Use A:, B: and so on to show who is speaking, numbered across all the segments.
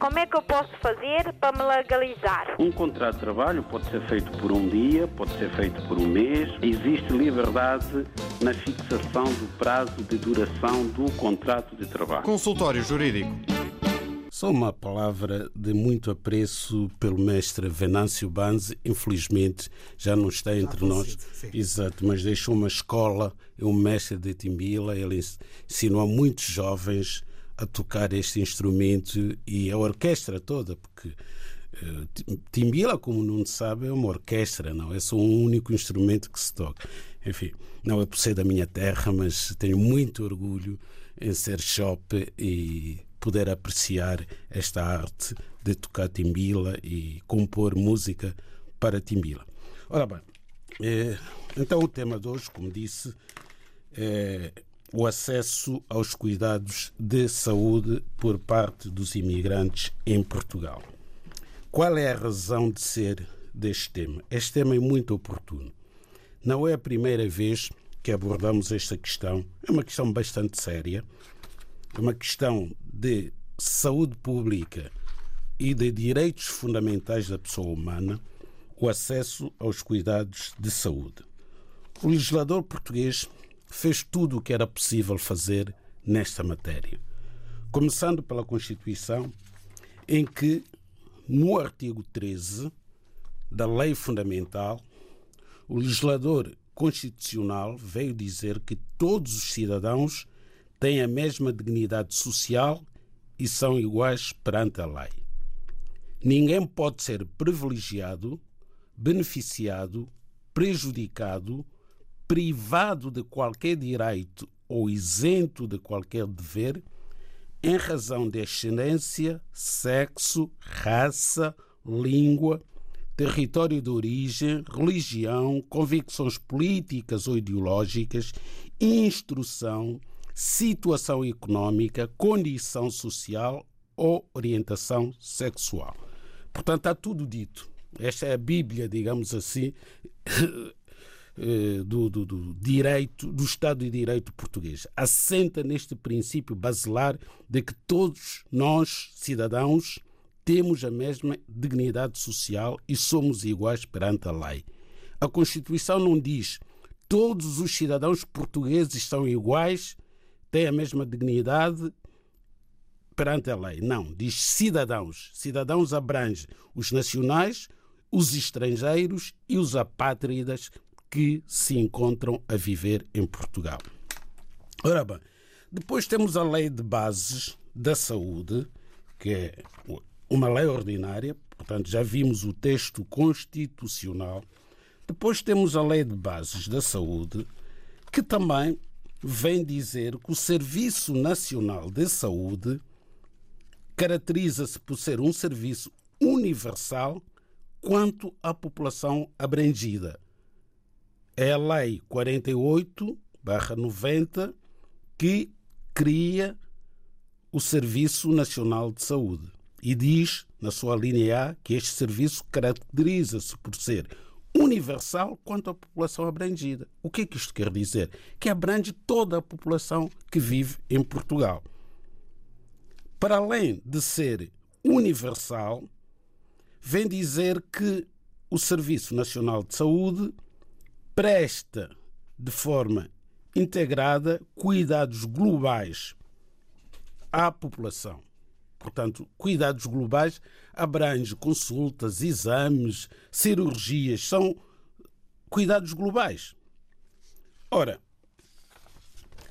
A: Como é que eu posso fazer para me legalizar?
B: Um contrato de trabalho pode ser feito por um dia, pode ser feito por um mês. Existe liberdade na fixação do prazo de duração do contrato de trabalho.
C: Consultório Jurídico.
D: Só uma palavra de muito apreço pelo mestre Venâncio Banzi. Infelizmente já não está entre nós. Exato, mas deixou uma escola, é um mestre de Timbila. Ele ensinou a muitos jovens a tocar este instrumento e a orquestra toda, porque uh, Timbila, como não sabe, é uma orquestra, não é só um único instrumento que se toca. Enfim, não é por ser da minha terra, mas tenho muito orgulho em ser shop e poder apreciar esta arte de tocar timbila e compor música para timbila. Ora bem, é, então o tema de hoje, como disse, é o acesso aos cuidados de saúde por parte dos imigrantes em Portugal. Qual é a razão de ser deste tema? Este tema é muito oportuno. Não é a primeira vez que abordamos esta questão, é uma questão bastante séria, é uma questão de saúde pública e de direitos fundamentais da pessoa humana, o acesso aos cuidados de saúde. O legislador português fez tudo o que era possível fazer nesta matéria, começando pela Constituição, em que, no artigo 13 da Lei Fundamental, o legislador constitucional veio dizer que todos os cidadãos têm a mesma dignidade social e são iguais perante a lei. Ninguém pode ser privilegiado, beneficiado, prejudicado, privado de qualquer direito ou isento de qualquer dever em razão de ascendência, sexo, raça, língua, território de origem, religião, convicções políticas ou ideológicas, instrução, situação económica, condição social ou orientação sexual. Portanto, está tudo dito. Esta é a Bíblia, digamos assim, do, do, do, direito, do Estado de Direito português. Assenta neste princípio basilar de que todos nós, cidadãos, temos a mesma dignidade social e somos iguais perante a lei. A Constituição não diz todos os cidadãos portugueses são iguais têm a mesma dignidade perante a lei. Não, diz cidadãos. Cidadãos abrange os nacionais, os estrangeiros e os apátridas que se encontram a viver em Portugal. Ora bem, depois temos a Lei de Bases da Saúde, que é uma lei ordinária, portanto já vimos o texto constitucional. Depois temos a Lei de Bases da Saúde, que também vem dizer que o Serviço Nacional de Saúde caracteriza-se por ser um serviço universal quanto à população abrangida. É a Lei 48-90 que cria o Serviço Nacional de Saúde e diz, na sua linha A, que este serviço caracteriza-se por ser universal quanto à população abrangida. O que é que isto quer dizer? Que abrange toda a população que vive em Portugal. Para além de ser universal, vem dizer que o Serviço Nacional de Saúde presta de forma integrada cuidados globais à população. Portanto, cuidados globais abrange consultas, exames, cirurgias, são cuidados globais. Ora,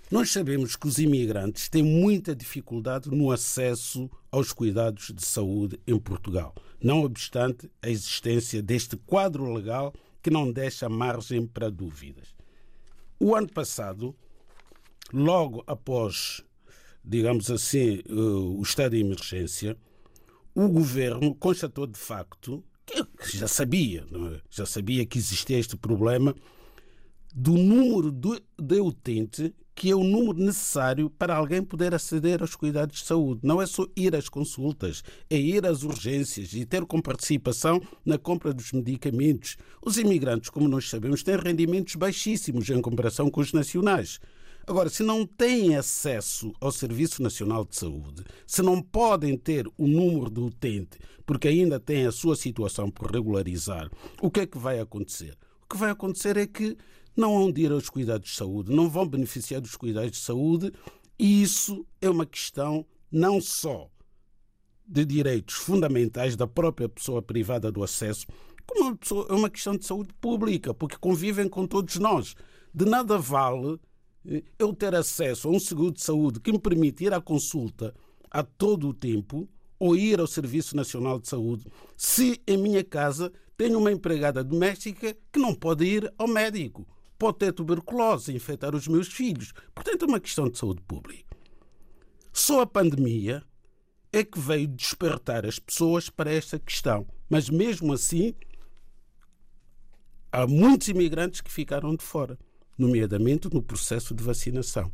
D: nós sabemos que os imigrantes têm muita dificuldade no acesso aos cuidados de saúde em Portugal, não obstante a existência deste quadro legal que não deixa margem para dúvidas. O ano passado, logo após digamos assim, eh, o estado de emergência, o governo constatou de facto, que já sabia, é? já sabia que existia este problema, do número de utente que é o número necessário para alguém poder aceder aos cuidados de saúde. Não é só ir às consultas, é ir às urgências e ter com participação na compra dos medicamentos. Os imigrantes, como nós sabemos, têm rendimentos baixíssimos em comparação com os nacionais. Agora, se não têm acesso ao Serviço Nacional de Saúde, se não podem ter o número do utente, porque ainda têm a sua situação por regularizar, o que é que vai acontecer? O que vai acontecer é que não vão ir aos cuidados de saúde, não vão beneficiar dos cuidados de saúde, e isso é uma questão não só de direitos fundamentais da própria pessoa privada do acesso, como uma pessoa, é uma questão de saúde pública, porque convivem com todos nós. De nada vale eh, eu ter acesso a um seguro de saúde que me permite ir à consulta a todo o tempo ou ir ao Serviço Nacional de Saúde se em minha casa tenho uma empregada doméstica que não pode ir ao médico, pode ter tuberculose, infectar os meus filhos. Portanto, é uma questão de saúde pública. Só a pandemia é que veio despertar as pessoas para esta questão. Mas mesmo assim, há muitos imigrantes que ficaram de fora, nomeadamente no processo de vacinação,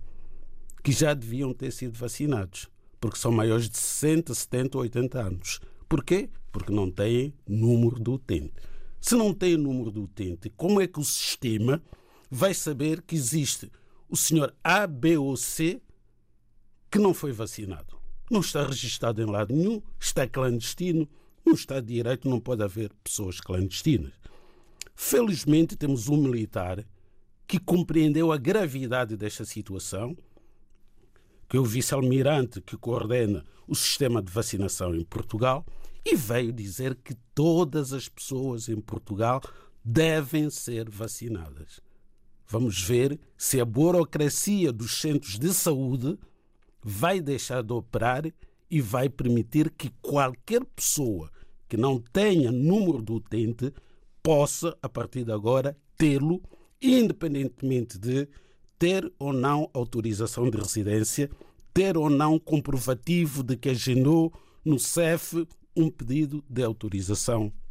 D: que já deviam ter sido vacinados, porque são maiores de 60, 70, 80 anos. Porquê? Porque não têm número do utente. Se não têm número do utente, como é que o sistema vai saber que existe o senhor A, B ou C que não foi vacinado? Não está registado em lado nenhum, está clandestino. No Estado de Direito não pode haver pessoas clandestinas. Felizmente temos um militar que compreendeu a gravidade desta situação, que é o vice-almirante que coordena o sistema de vacinação em Portugal, e veio dizer que todas as pessoas em Portugal devem ser vacinadas. Vamos ver se a burocracia dos centros de saúde vai deixar de operar e vai permitir que qualquer pessoa que não tenha número do utente possa, a partir de agora, tê-lo, independentemente de ter ou não autorização de residência, ter ou não comprovativo de que agendou no CEF um pedido de autorização